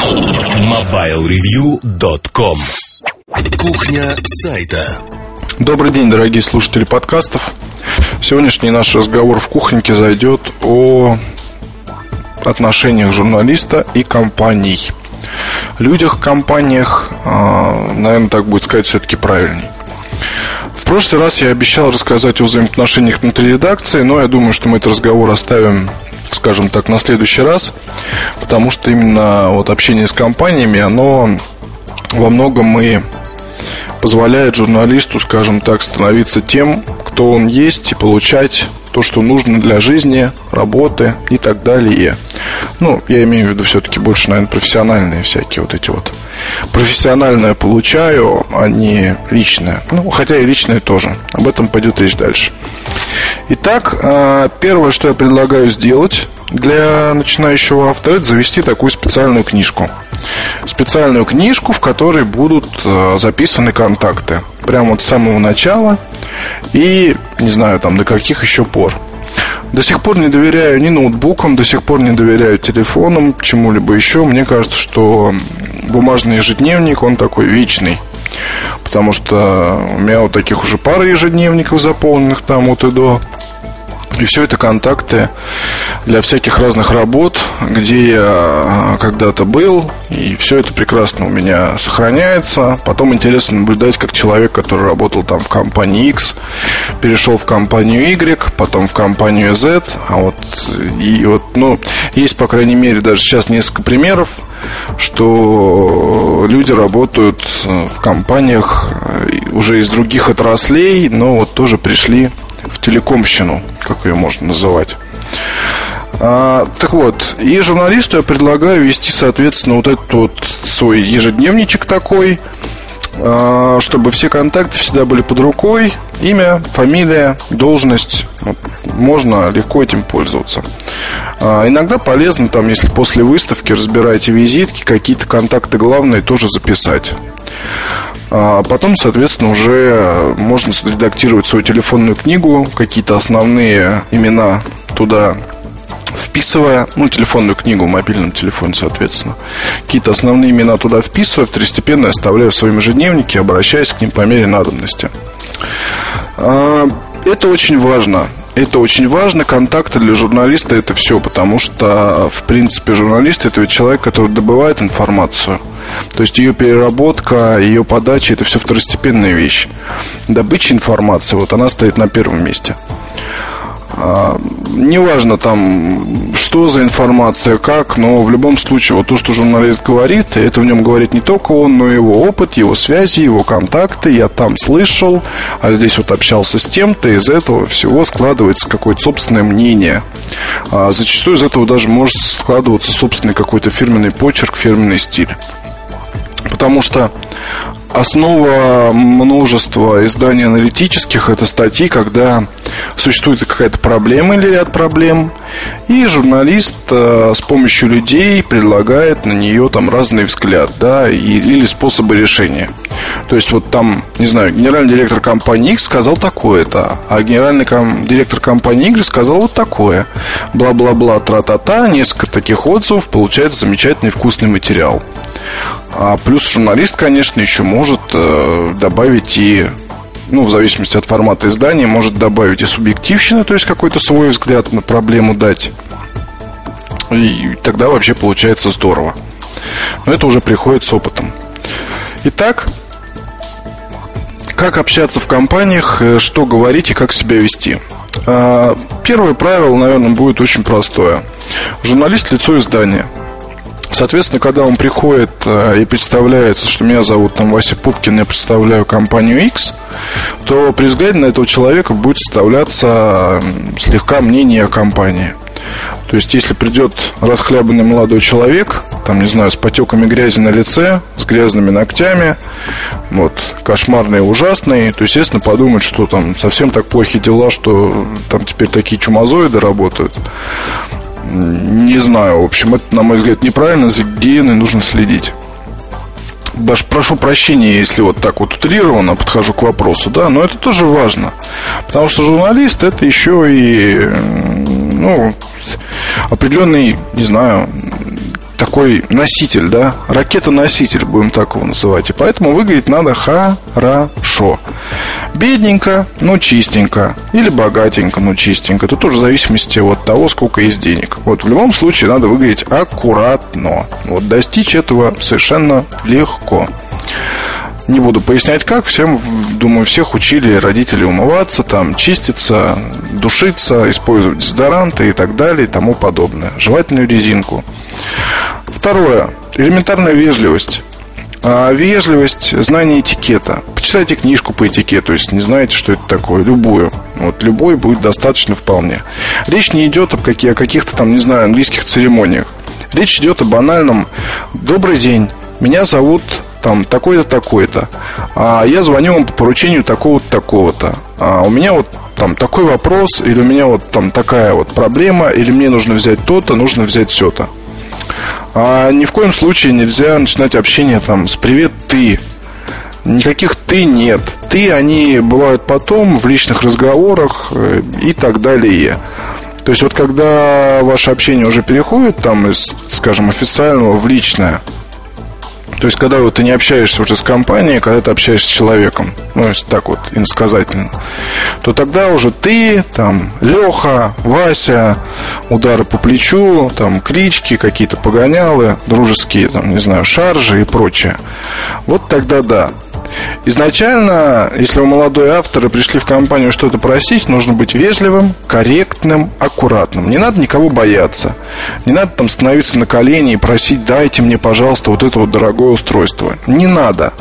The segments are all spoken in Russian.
MobileReview.com Кухня сайта Добрый день, дорогие слушатели подкастов. Сегодняшний наш разговор в кухоньке зайдет о отношениях журналиста и компаний. Людях, компаниях, а, наверное, так будет сказать все-таки правильней. В прошлый раз я обещал рассказать о взаимоотношениях внутри редакции, но я думаю, что мы этот разговор оставим скажем так, на следующий раз, потому что именно вот общение с компаниями, оно во многом и позволяет журналисту, скажем так, становиться тем, кто он есть и получать то, что нужно для жизни, работы и так далее. Ну, я имею в виду все-таки больше, наверное, профессиональные всякие вот эти вот. Профессиональное получаю, а не личное. Ну, хотя и личное тоже. Об этом пойдет речь дальше. Итак, а, первое, что я предлагаю сделать для начинающего автора, это завести такую специальную книжку. Специальную книжку, в которой будут а, записаны контакты. Прямо вот с самого начала и, не знаю, там до каких еще пор. До сих пор не доверяю ни ноутбукам, до сих пор не доверяю телефонам, чему-либо еще. Мне кажется, что бумажный ежедневник, он такой вечный. Потому что у меня вот таких уже пара ежедневников заполненных там от и до. И все это контакты для всяких разных работ, где я а, когда-то был, и все это прекрасно у меня сохраняется. Потом интересно наблюдать, как человек, который работал там в компании X, перешел в компанию Y, потом в компанию Z, а вот и вот, ну, есть, по крайней мере, даже сейчас несколько примеров, что люди работают в компаниях э, уже из других отраслей, но вот тоже пришли в телекомщину, как ее можно называть. А, так вот, и журналисту я предлагаю вести, соответственно, вот этот вот свой ежедневничек такой, чтобы все контакты всегда были под рукой, имя, фамилия, должность, можно легко этим пользоваться. А, иногда полезно, там, если после выставки разбираете визитки, какие-то контакты главные тоже записать. А потом, соответственно, уже можно редактировать свою телефонную книгу, какие-то основные имена туда вписывая, ну, телефонную книгу в мобильном телефоне, соответственно, какие-то основные имена туда вписывая, второстепенно оставляя в своем ежедневнике, обращаясь к ним по мере надобности. А, это очень важно. Это очень важно. Контакты для журналиста это все, потому что, в принципе, журналист это ведь человек, который добывает информацию. То есть ее переработка, ее подача это все второстепенная вещь. Добыча информации, вот она стоит на первом месте. А, неважно там, что за информация, как, но в любом случае, вот то, что журналист говорит, это в нем говорит не только он, но и его опыт, его связи, его контакты. Я там слышал, а здесь вот общался с тем-то, из этого всего складывается какое-то собственное мнение. А зачастую из этого даже может складываться собственный какой-то фирменный почерк, фирменный стиль. Потому что основа множества изданий аналитических это статьи, когда существует какая-то проблема или ряд проблем, и журналист э, с помощью людей предлагает на нее там разный взгляд, да, и, или способы решения. То есть вот там, не знаю, генеральный директор компании X сказал такое-то, а генеральный ком- директор компании Y сказал вот такое. Бла-бла-бла, тра-та-та, несколько таких отзывов, получается замечательный вкусный материал. А плюс журналист, конечно, еще может э, добавить и ну, в зависимости от формата издания, может добавить и субъективщины, то есть какой-то свой взгляд на проблему дать. И тогда вообще получается здорово. Но это уже приходит с опытом. Итак, как общаться в компаниях, э, что говорить и как себя вести. А, первое правило, наверное, будет очень простое. Журналист – лицо издания – Соответственно, когда он приходит э, и представляется, что меня зовут там Вася Пупкин, я представляю компанию X, то при взгляде на этого человека будет составляться слегка мнение о компании. То есть, если придет расхлябанный молодой человек, там, не знаю, с потеками грязи на лице, с грязными ногтями, вот, кошмарный ужасный, то, естественно, подумать, что там совсем так плохие дела, что там теперь такие чумазоиды работают. Не знаю, в общем, это, на мой взгляд, неправильно, за гигиеной нужно следить. Даже прошу прощения, если вот так вот утрированно подхожу к вопросу, да, но это тоже важно. Потому что журналист это еще и, ну, определенный, не знаю, такой носитель, да, ракета-носитель, будем так его называть. И поэтому выглядеть надо хорошо. Бедненько, но чистенько. Или богатенько, но чистенько. Тут уже в зависимости от того, сколько есть денег. Вот в любом случае надо выглядеть аккуратно. Вот достичь этого совершенно легко. Не буду пояснять как, всем, думаю, всех учили родители умываться, там, чиститься, душиться, использовать дезодоранты и так далее и тому подобное. Жевательную резинку. Второе. Элементарная вежливость. А вежливость, знание этикета. Почитайте книжку по этикету, если не знаете, что это такое. Любую. Вот любой будет достаточно вполне. Речь не идет об каких, о каких-то там, не знаю, английских церемониях. Речь идет о банальном «Добрый день, меня зовут там такой-то, такой-то. А я звоню вам по поручению такого-то, такого-то. А у меня вот там такой вопрос, или у меня вот там такая вот проблема, или мне нужно взять то-то, нужно взять все-то. А ни в коем случае нельзя начинать общение там с «Привет, ты». Никаких «ты» нет. «Ты» они бывают потом в личных разговорах э, и так далее. То есть вот когда ваше общение уже переходит там из, скажем, официального в личное – то есть, когда вот ты не общаешься уже с компанией, когда ты общаешься с человеком, ну, если так вот иносказательно, то тогда уже ты, там, Леха, Вася, удары по плечу, там, клички, какие-то погонялы, дружеские, там, не знаю, шаржи и прочее. Вот тогда да. Изначально, если вы молодой автор и пришли в компанию что-то просить, нужно быть вежливым, корректным, аккуратным. Не надо никого бояться. Не надо там становиться на колени и просить, дайте мне, пожалуйста, вот это вот дорогое устройство. Не надо.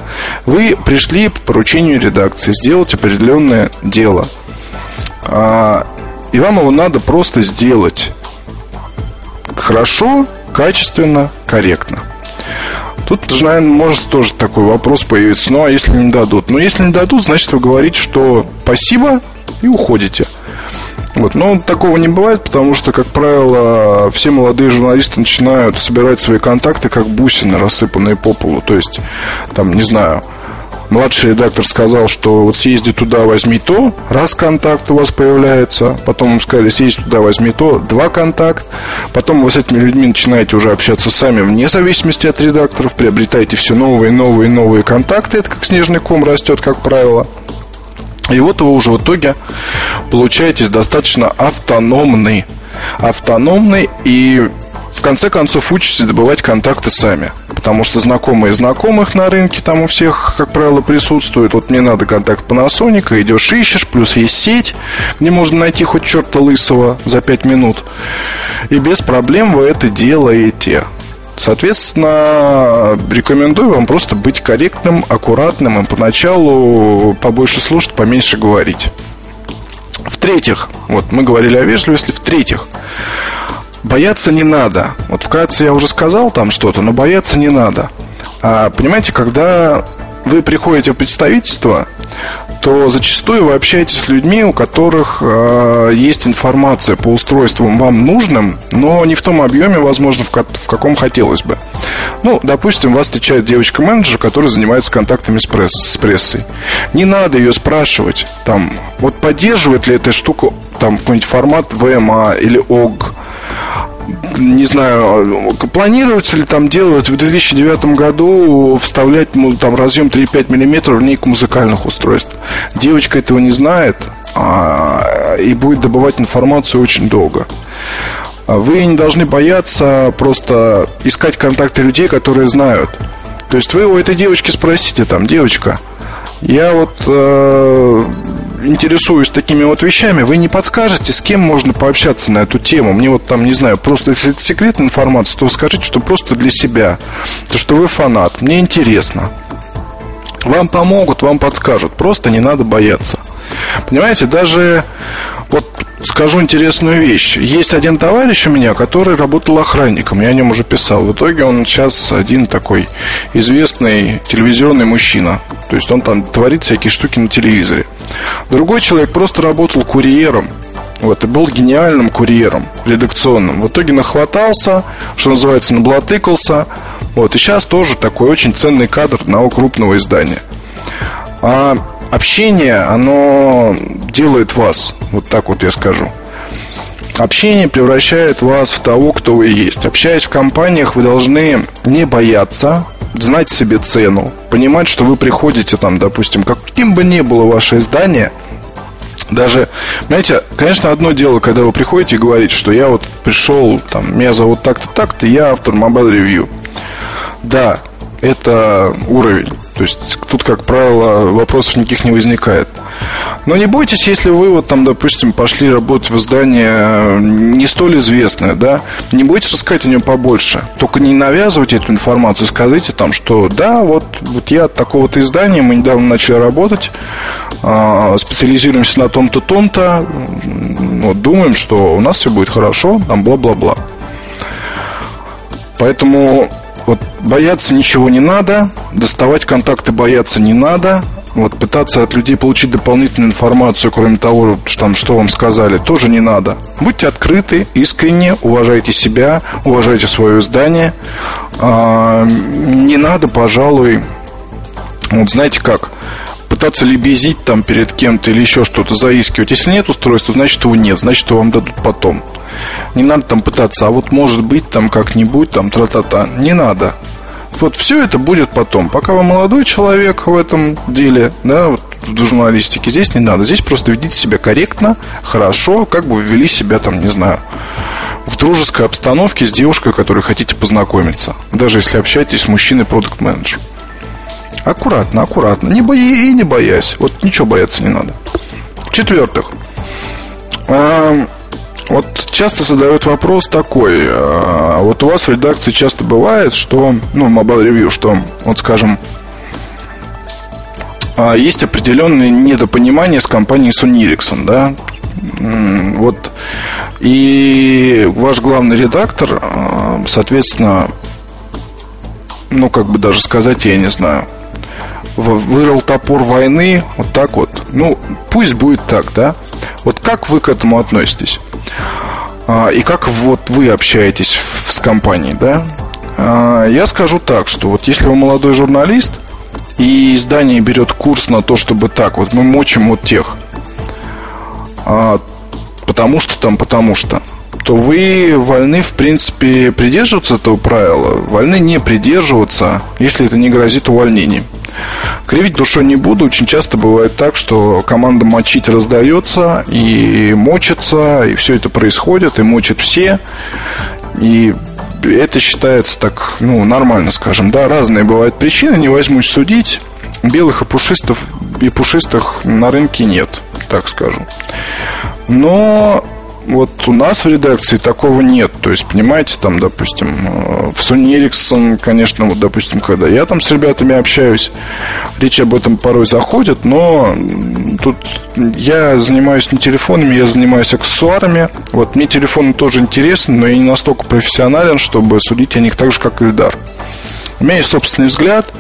Вы пришли по поручению редакции сделать определенное дело. А, и вам его надо просто сделать хорошо, качественно, корректно. Тут, наверное, может тоже такой вопрос появиться. Ну, а если не дадут? Ну, если не дадут, значит, вы говорите, что спасибо и уходите. Вот. Но такого не бывает, потому что, как правило, все молодые журналисты начинают собирать свои контакты как бусины, рассыпанные по полу. То есть, там, не знаю, младший редактор сказал, что вот съезди туда, возьми то, раз контакт у вас появляется, потом им сказали, съезди туда, возьми то, два контакт, потом вы с этими людьми начинаете уже общаться сами вне зависимости от редакторов, приобретаете все новые, новые, новые контакты, это как снежный ком растет, как правило. И вот вы уже в итоге получаетесь достаточно автономный. Автономный и в конце концов учитесь добывать контакты сами. Потому что знакомые знакомых на рынке там у всех, как правило, присутствуют. Вот мне надо контакт Panasonic, идешь ищешь, плюс есть сеть, где можно найти хоть черта лысого за 5 минут. И без проблем вы это делаете. Соответственно, рекомендую вам просто быть корректным, аккуратным и поначалу побольше слушать, поменьше говорить. В-третьих, вот мы говорили о вежливости, в-третьих, бояться не надо. Вот вкратце я уже сказал там что-то, но бояться не надо. А, понимаете, когда вы приходите в представительство, то зачастую вы общаетесь с людьми, у которых э, есть информация по устройствам вам нужным, но не в том объеме, возможно, в, в каком хотелось бы. Ну, допустим, вас встречает девочка-менеджер, которая занимается контактами с, пресс- с прессой. Не надо ее спрашивать, там, вот поддерживает ли эта штука там какой-нибудь формат VMA или OG не знаю, планируется ли там делать в 2009 году вставлять ну, там разъем 3,5 мм в линейку музыкальных устройств. Девочка этого не знает а, и будет добывать информацию очень долго. Вы не должны бояться просто искать контакты людей, которые знают. То есть вы у этой девочки спросите там, девочка, я вот э, интересуюсь такими вот вещами, вы не подскажете, с кем можно пообщаться на эту тему? Мне вот там, не знаю, просто если это секретная информация, то скажите, что просто для себя. То, что вы фанат. Мне интересно. Вам помогут, вам подскажут. Просто не надо бояться. Понимаете, даже вот скажу интересную вещь. Есть один товарищ у меня, который работал охранником. Я о нем уже писал. В итоге он сейчас один такой известный телевизионный мужчина. То есть он там творит всякие штуки на телевизоре. Другой человек просто работал курьером. Вот, и был гениальным курьером, редакционным. В итоге нахватался, что называется, наблатыкался. Вот, и сейчас тоже такой очень ценный кадр одного крупного издания. А общение, оно делает вас, вот так вот я скажу. Общение превращает вас в того, кто вы есть. Общаясь в компаниях, вы должны не бояться, знать себе цену, понимать, что вы приходите там, допустим, каким бы ни было ваше издание, даже, знаете, конечно, одно дело, когда вы приходите и говорите, что я вот пришел, там, меня зовут так-то, так-то, я автор Mobile Review. Да, это уровень. То есть тут, как правило, вопросов никаких не возникает. Но не бойтесь, если вы вот там, допустим, пошли работать в издание э, не столь известное, да, не бойтесь рассказать о нем побольше. Только не навязывайте эту информацию, скажите там, что да, вот, вот я от такого-то издания, мы недавно начали работать, э, специализируемся на том-то, том-то, вот, думаем, что у нас все будет хорошо, там бла-бла-бла. Поэтому бояться ничего не надо, доставать контакты бояться не надо, вот пытаться от людей получить дополнительную информацию, кроме того, что, там, что вам сказали, тоже не надо. Будьте открыты, искренне, уважайте себя, уважайте свое издание. А, не надо, пожалуй, вот знаете как, пытаться лебезить там перед кем-то или еще что-то, заискивать. Если нет устройства, значит его нет, значит его вам дадут потом. Не надо там пытаться, а вот может быть там как-нибудь, там тра-та-та. Не надо. Вот все это будет потом. Пока вы молодой человек в этом деле, да, вот в журналистике, здесь не надо. Здесь просто ведите себя корректно, хорошо, как бы вы вели себя там, не знаю, в дружеской обстановке с девушкой, которой хотите познакомиться. Даже если общаетесь с мужчиной продукт менеджер Аккуратно, аккуратно. Не бои и не боясь. Вот ничего бояться не надо. В-четвертых, вот часто задают вопрос такой. А, вот у вас в редакции часто бывает, что, ну, в Mobile Review, что, вот скажем, а, есть определенные недопонимания с компанией Sony Ericsson, да? Вот. И ваш главный редактор, а, соответственно, ну, как бы даже сказать, я не знаю, вырыл топор войны, вот так вот. Ну, пусть будет так, да? Вот как вы к этому относитесь? А, и как вот вы общаетесь с компанией, да? А, я скажу так, что вот если вы молодой журналист, и издание берет курс на то, чтобы так, вот мы мочим вот тех, а, потому что там, потому что, то вы вольны, в принципе, придерживаться этого правила, вольны не придерживаться, если это не грозит увольнением. Кривить душой не буду. Очень часто бывает так, что команда мочить раздается и мочится, и все это происходит, и мочат все. И это считается так, ну, нормально, скажем, да, разные бывают причины, не возьмусь судить. Белых и пушистых, и пушистых на рынке нет, так скажу. Но вот у нас в редакции такого нет. То есть, понимаете, там, допустим, э, в Sony Ericsson, конечно, вот, допустим, когда я там с ребятами общаюсь, речь об этом порой заходит, но тут я занимаюсь не телефонами, я занимаюсь аксессуарами. Вот мне телефоны тоже интересны, но я не настолько профессионален, чтобы судить о них так же, как Ильдар. У меня есть собственный взгляд,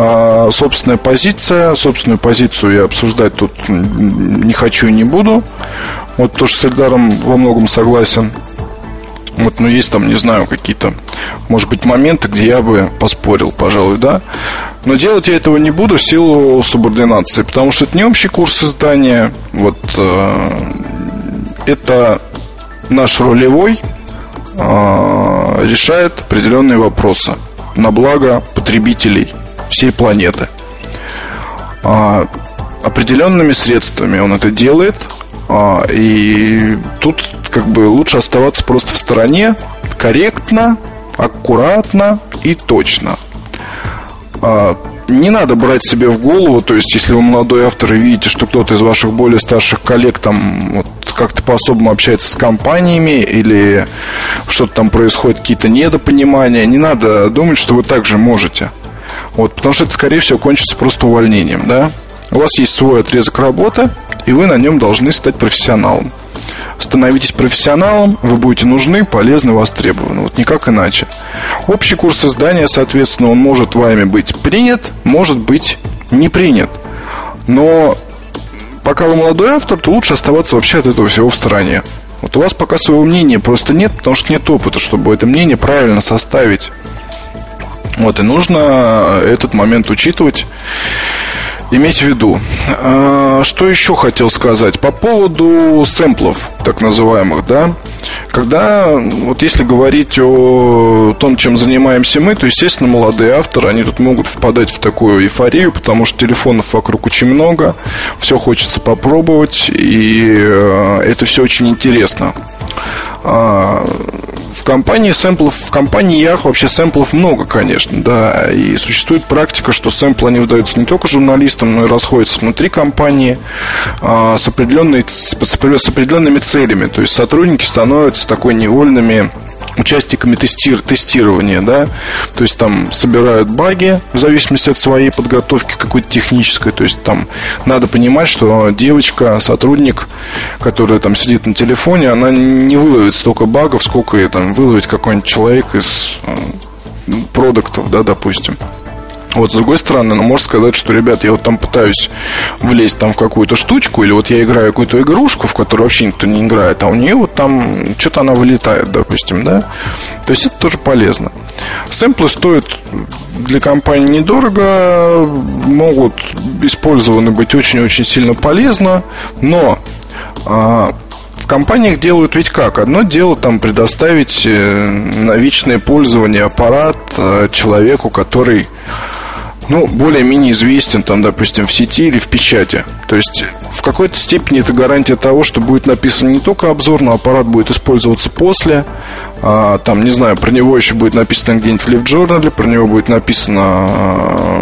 а, собственная позиция. Собственную позицию я обсуждать тут не хочу и не буду. Вот тоже с Эльдаром во многом согласен. Вот, но есть там, не знаю, какие-то, может быть, моменты, где я бы поспорил, пожалуй, да. Но делать я этого не буду в силу субординации, потому что это не общий курс издания. Вот э, это наш ролевой э, решает определенные вопросы на благо потребителей всей планеты. Э, определенными средствами он это делает, а, и тут как бы лучше оставаться просто в стороне, корректно, аккуратно и точно. А, не надо брать себе в голову, то есть, если вы молодой автор и видите, что кто-то из ваших более старших коллег там вот, как-то по-особому общается с компаниями или что-то там происходит, какие-то недопонимания, не надо думать, что вы также можете. Вот, потому что это, скорее всего, кончится просто увольнением, да? У вас есть свой отрезок работы, и вы на нем должны стать профессионалом. Становитесь профессионалом, вы будете нужны, полезны, востребованы. Вот никак иначе. Общий курс издания, соответственно, он может вами быть принят, может быть не принят. Но пока вы молодой автор, то лучше оставаться вообще от этого всего в стороне. Вот у вас пока своего мнения просто нет, потому что нет опыта, чтобы это мнение правильно составить. Вот, и нужно этот момент учитывать иметь в виду. А, что еще хотел сказать? По поводу сэмплов, так называемых, да? Когда, вот если говорить о том, чем занимаемся мы, то, естественно, молодые авторы, они тут могут впадать в такую эйфорию, потому что телефонов вокруг очень много, все хочется попробовать, и э, это все очень интересно. А, в компании сэмплов, в компании Yahoo вообще сэмплов много, конечно, да, и существует практика, что сэмплы они выдаются не только журналистам, но и расходятся внутри компании а, с, определенной, с, с определенными целями, то есть сотрудники становятся такой невольными участниками тестир, тестирования, да, то есть там собирают баги в зависимости от своей подготовки какой-то технической, то есть там надо понимать, что девочка, сотрудник, которая там сидит на телефоне, она не выловит столько багов, сколько и там выловит какой-нибудь человек из э, продуктов, да, допустим. Вот с другой стороны, ну, можно сказать, что, ребят, я вот там пытаюсь влезть там в какую-то штучку, или вот я играю какую-то игрушку, в которую вообще никто не играет, а у нее вот там что-то она вылетает, допустим, да? То есть это тоже полезно. Сэмплы стоят для компании недорого, могут использованы быть очень-очень сильно полезно, но а, в компаниях делают ведь как? Одно дело там предоставить э, на вечное пользование аппарат э, человеку, который ну, более-менее известен, там, допустим, в сети или в печати. То есть, в какой-то степени это гарантия того, что будет написан не только обзор, но аппарат будет использоваться после. А, там, не знаю, про него еще будет написано где-нибудь в LiveJournal, про него будет написано а,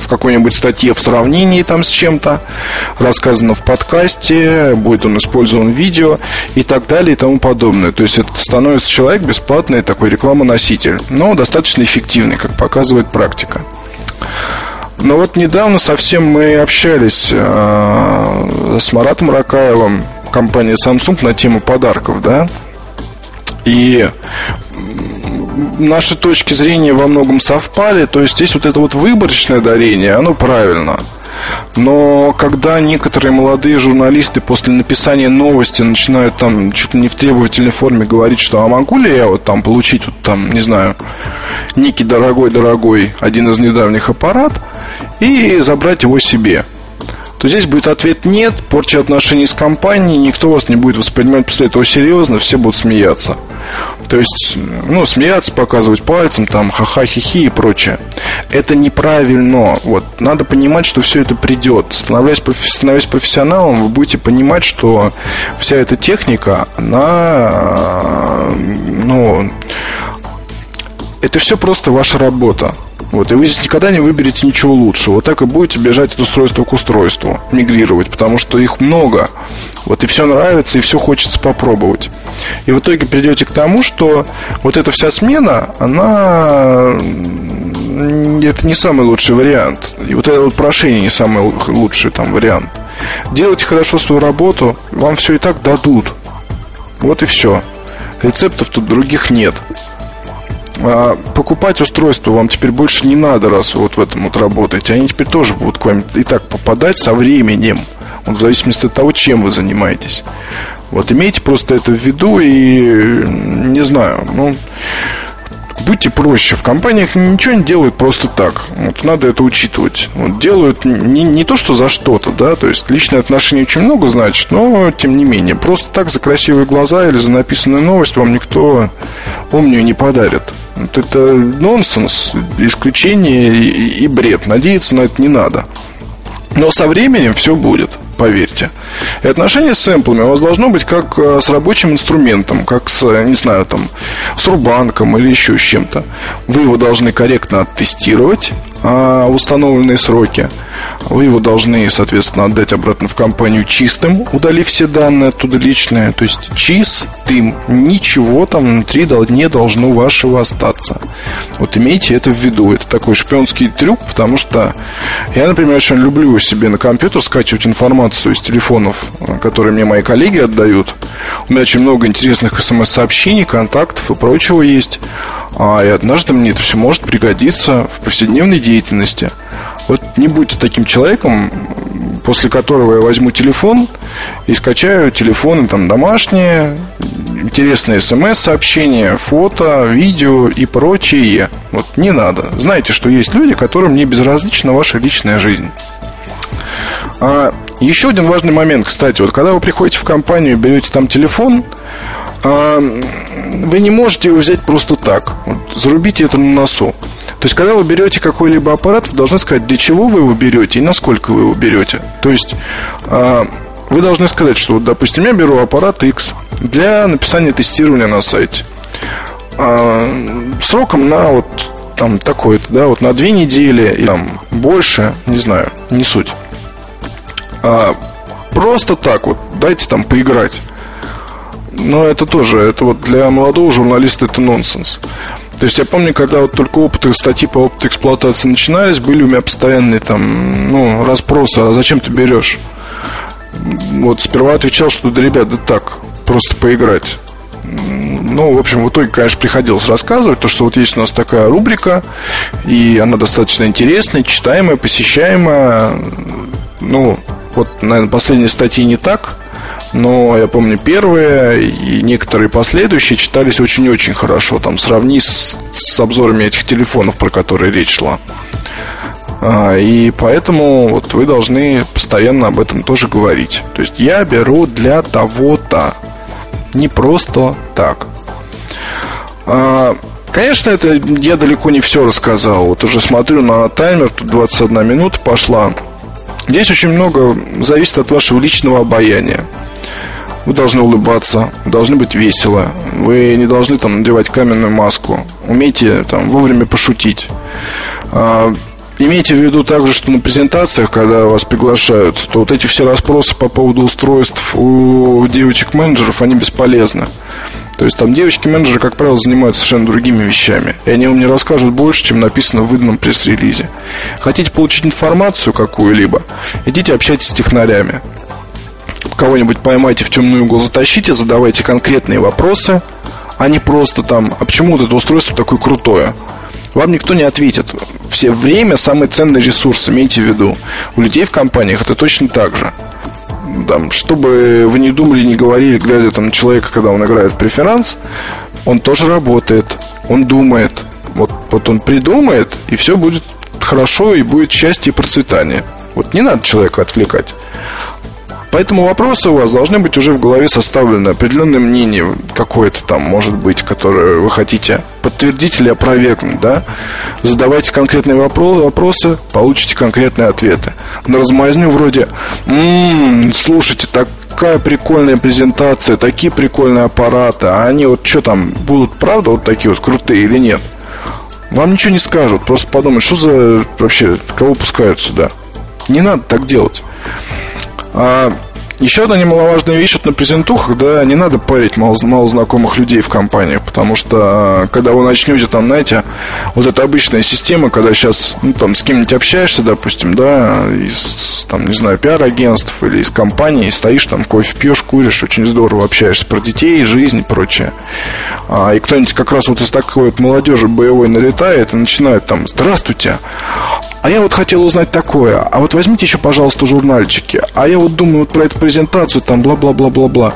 в какой-нибудь статье в сравнении там с чем-то, рассказано в подкасте, будет он использован в видео и так далее и тому подобное. То есть, это становится человек бесплатный такой рекламоноситель, но достаточно эффективный, как показывает практика. Но вот недавно совсем мы общались э, с Маратом Ракаевым, компании Samsung, на тему подарков, да. И наши точки зрения во многом совпали. То есть здесь вот это вот выборочное дарение, оно правильно. Но когда некоторые молодые журналисты после написания новости начинают там чуть ли не в требовательной форме говорить, что а могу ли я вот там получить вот там, не знаю, некий дорогой-дорогой один из недавних аппарат и забрать его себе то здесь будет ответ нет, порча отношений с компанией, никто вас не будет воспринимать после этого серьезно, все будут смеяться. То есть, ну, смеяться, показывать пальцем, там, ха-ха, хи-хи и прочее. Это неправильно. Вот. Надо понимать, что все это придет. Становясь, становясь профессионалом, вы будете понимать, что вся эта техника, она, ну, это все просто ваша работа. Вот, и вы здесь никогда не выберете ничего лучшего. Вот так и будете бежать от устройства к устройству, мигрировать, потому что их много. Вот и все нравится, и все хочется попробовать. И в итоге придете к тому, что вот эта вся смена, она это не самый лучший вариант. И вот это вот прошение не самый лучший там вариант. Делайте хорошо свою работу, вам все и так дадут. Вот и все. Рецептов тут других нет. А покупать устройство вам теперь больше не надо, раз вы вот в этом вот работаете. Они теперь тоже будут к вам и так попадать со временем. Вот в зависимости от того, чем вы занимаетесь. Вот имейте просто это в виду и не знаю, ну будьте проще. В компаниях ничего не делают просто так. Вот надо это учитывать. Вот делают не, не то, что за что-то, да, то есть личные отношения очень много значит, но тем не менее. Просто так за красивые глаза или за написанную новость вам никто помню не подарит. Вот это нонсенс, исключение и, бред. Надеяться на это не надо. Но со временем все будет, поверьте. И отношение с сэмплами у вас должно быть как э, с рабочим инструментом, как с, не знаю, там, с рубанком или еще с чем-то. Вы его должны корректно оттестировать, установленные сроки. Вы его должны, соответственно, отдать обратно в компанию чистым, удалив все данные оттуда личные. То есть чистым. Ничего там внутри не должно вашего остаться. Вот имейте это в виду. Это такой шпионский трюк, потому что я, например, очень люблю себе на компьютер скачивать информацию из телефонов, которые мне мои коллеги отдают. У меня очень много интересных смс-сообщений, контактов и прочего есть. А, и однажды мне это все может пригодиться в повседневной деятельности. Вот не будьте таким человеком, после которого я возьму телефон и скачаю телефоны там домашние, интересные смс-сообщения, фото, видео и прочее. Вот не надо. Знаете, что есть люди, которым не безразлична ваша личная жизнь. А еще один важный момент, кстати, вот когда вы приходите в компанию и берете там телефон, а, вы не можете его взять просто так. Вот, зарубите это на носу. То есть, когда вы берете какой-либо аппарат, вы должны сказать, для чего вы его берете и насколько вы его берете. То есть, а, вы должны сказать, что, допустим, я беру аппарат X для написания тестирования на сайте. А, сроком на вот там такой-то, да, вот на две недели и там больше, не знаю, не суть. А, просто так вот, дайте там поиграть. Но это тоже, это вот для молодого журналиста это нонсенс. То есть я помню, когда вот только опыты статьи по опыту эксплуатации начинались, были у меня постоянные там, ну, расспросы, а зачем ты берешь? Вот сперва отвечал, что да, ребят, да так, просто поиграть. Ну, в общем, в итоге, конечно, приходилось рассказывать, то, что вот есть у нас такая рубрика, и она достаточно интересная, читаемая, посещаемая. Ну, вот, наверное, последние статьи не так, но я помню первые и некоторые последующие читались очень-очень хорошо. Там сравни с, с обзорами этих телефонов, про которые речь шла. А, и поэтому вот вы должны постоянно об этом тоже говорить. То есть я беру для того-то. Не просто так. А, конечно, это я далеко не все рассказал. Вот уже смотрю на таймер, тут 21 минута пошла. Здесь очень много зависит от вашего личного обаяния. Вы должны улыбаться, должны быть весело. Вы не должны там надевать каменную маску. Умейте там вовремя пошутить. Имейте в виду также, что на презентациях, когда вас приглашают, то вот эти все расспросы по поводу устройств у девочек-менеджеров, они бесполезны. То есть там девочки-менеджеры, как правило, занимаются совершенно другими вещами. И они вам не расскажут больше, чем написано в выданном пресс-релизе. Хотите получить информацию какую-либо, идите общайтесь с технарями кого-нибудь поймайте в темный угол, затащите, задавайте конкретные вопросы, а не просто там, а почему вот это устройство такое крутое? Вам никто не ответит. Все время самый ценный ресурс, имейте в виду. У людей в компаниях это точно так же. Там, чтобы вы не думали, не говорили, глядя там на человека, когда он играет в преферанс, он тоже работает, он думает. Вот, вот он придумает, и все будет хорошо, и будет счастье и процветание. Вот не надо человека отвлекать. Поэтому вопросы у вас должны быть уже в голове составлены, определенное мнение какое-то там может быть, которое вы хотите подтвердить или опровергнуть, да? Задавайте конкретные вопросы, вопросы получите конкретные ответы. На размазню вроде «М-м, слушайте, такая прикольная презентация, такие прикольные аппараты, а они вот что там, будут правда вот такие вот крутые или нет? Вам ничего не скажут, просто подумают, что за вообще, кого пускают сюда. Не надо так делать. А, еще одна немаловажная вещь вот на презентухах, да, не надо парить мало, мало знакомых людей в компаниях, потому что а, когда вы начнете там, знаете, вот эта обычная система, когда сейчас, ну, там, с кем-нибудь общаешься, допустим, да, из, там, не знаю, пиар-агентств или из компании, стоишь там, кофе пьешь, куришь, очень здорово общаешься про детей, жизнь и прочее. А, и кто-нибудь как раз вот из такой вот молодежи боевой налетает и начинает там, здравствуйте, а я вот хотел узнать такое. А вот возьмите еще, пожалуйста, журнальчики. А я вот думаю вот про эту презентацию, там бла-бла-бла-бла-бла.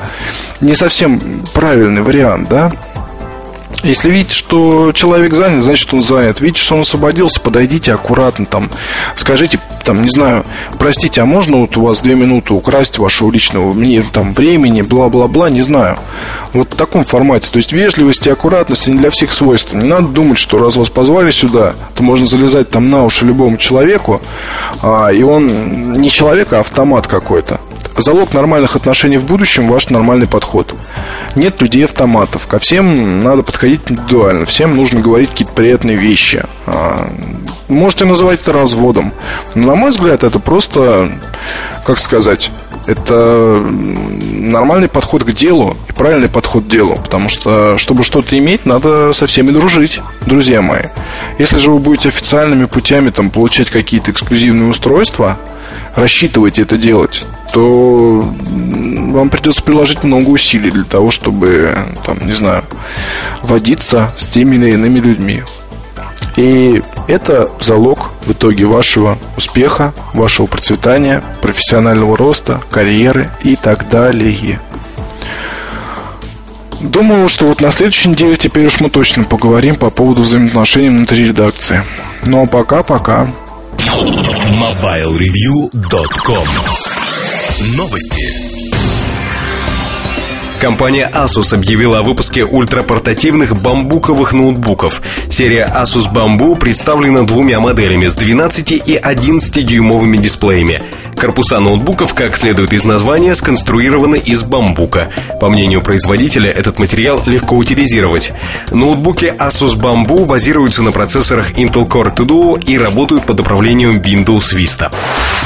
Не совсем правильный вариант, да? Если видите, что человек занят, значит он занят. Видите, что он освободился, подойдите аккуратно, там, скажите, там, не знаю, простите, а можно вот у вас две минуты украсть вашего личного мне, там, времени, бла-бла-бла, не знаю. Вот в таком формате. То есть вежливость и аккуратность не для всех свойства. Не надо думать, что раз вас позвали сюда, то можно залезать там на уши любому человеку, а, и он не человек, а автомат какой-то. Залог нормальных отношений в будущем – ваш нормальный подход. Нет людей-автоматов. Ко всем надо подходить индивидуально. Всем нужно говорить какие-то приятные вещи. А, можете называть это разводом. Но, на мой взгляд, это просто, как сказать, это нормальный подход к делу и правильный подход к делу. Потому что, чтобы что-то иметь, надо со всеми дружить, друзья мои. Если же вы будете официальными путями там, получать какие-то эксклюзивные устройства, рассчитывайте это делать, то вам придется приложить много усилий для того, чтобы, там, не знаю, водиться с теми или иными людьми. И это залог в итоге вашего успеха, вашего процветания, профессионального роста, карьеры и так далее. Думаю, что вот на следующей неделе теперь уж мы точно поговорим по поводу взаимоотношений внутри редакции. Ну а пока-пока. MobileReview.com Новости. Компания Asus объявила о выпуске ультрапортативных бамбуковых ноутбуков. Серия Asus Bamboo представлена двумя моделями с 12 и 11-дюймовыми дисплеями. Корпуса ноутбуков, как следует из названия, сконструированы из бамбука. По мнению производителя, этот материал легко утилизировать. Ноутбуки Asus Bamboo базируются на процессорах Intel Core 2 Duo и работают под управлением Windows Vista.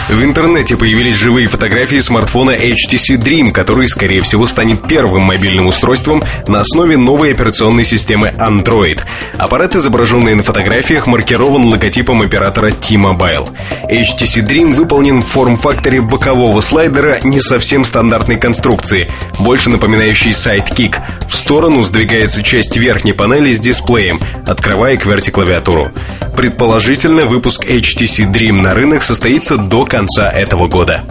В интернете появились живые фотографии смартфона HTC Dream, который, скорее всего, станет первым мобильным устройством на основе новой операционной системы Android. Аппарат, изображенный на фотографиях, маркирован логотипом оператора T-Mobile. HTC Dream выполнен в форм-факторе бокового слайдера не совсем стандартной конструкции, больше напоминающей Sidekick. В сторону сдвигается часть верхней панели с дисплеем, открывая QWERTY-клавиатуру. Предположительно, выпуск HTC Dream на рынок состоится до конца этого года.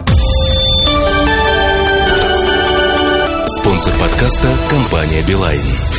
Спонсор подкаста – компания «Билайн».